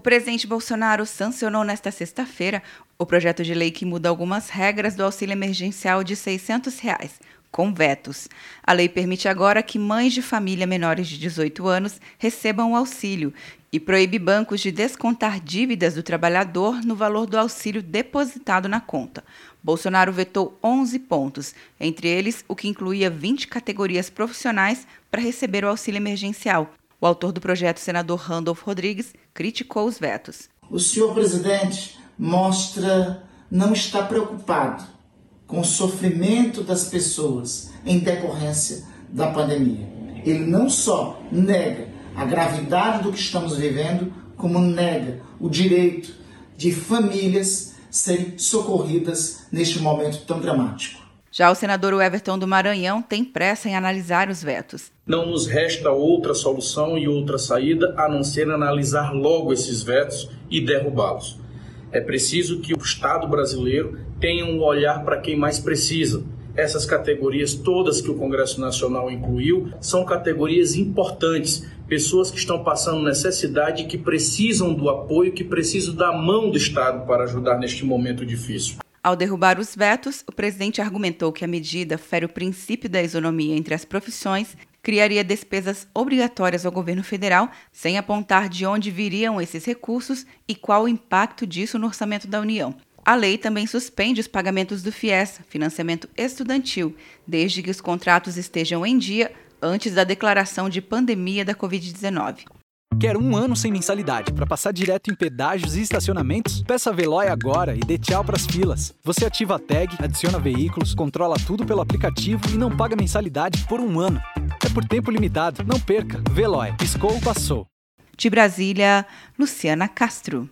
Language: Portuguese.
O presidente Bolsonaro sancionou nesta sexta-feira o projeto de lei que muda algumas regras do auxílio emergencial de 600 reais, com vetos. A lei permite agora que mães de família menores de 18 anos recebam o auxílio e proíbe bancos de descontar dívidas do trabalhador no valor do auxílio depositado na conta. Bolsonaro vetou 11 pontos, entre eles o que incluía 20 categorias profissionais para receber o auxílio emergencial, o autor do projeto, senador Randolph Rodrigues, criticou os vetos. O senhor presidente mostra não estar preocupado com o sofrimento das pessoas em decorrência da pandemia. Ele não só nega a gravidade do que estamos vivendo, como nega o direito de famílias serem socorridas neste momento tão dramático. Já o senador Everton do Maranhão tem pressa em analisar os vetos. Não nos resta outra solução e outra saída a não ser analisar logo esses vetos e derrubá-los. É preciso que o Estado brasileiro tenha um olhar para quem mais precisa. Essas categorias todas que o Congresso Nacional incluiu são categorias importantes, pessoas que estão passando necessidade que precisam do apoio, que precisam da mão do Estado para ajudar neste momento difícil. Ao derrubar os vetos, o presidente argumentou que a medida fere o princípio da isonomia entre as profissões, criaria despesas obrigatórias ao governo federal, sem apontar de onde viriam esses recursos e qual o impacto disso no orçamento da União. A lei também suspende os pagamentos do FIES, financiamento estudantil, desde que os contratos estejam em dia antes da declaração de pandemia da Covid-19. Quer um ano sem mensalidade para passar direto em pedágios e estacionamentos? Peça a Veloy agora e dê tchau para as filas. Você ativa a tag, adiciona veículos, controla tudo pelo aplicativo e não paga mensalidade por um ano. É por tempo limitado. Não perca. Veloy. Piscou, passou. De Brasília, Luciana Castro.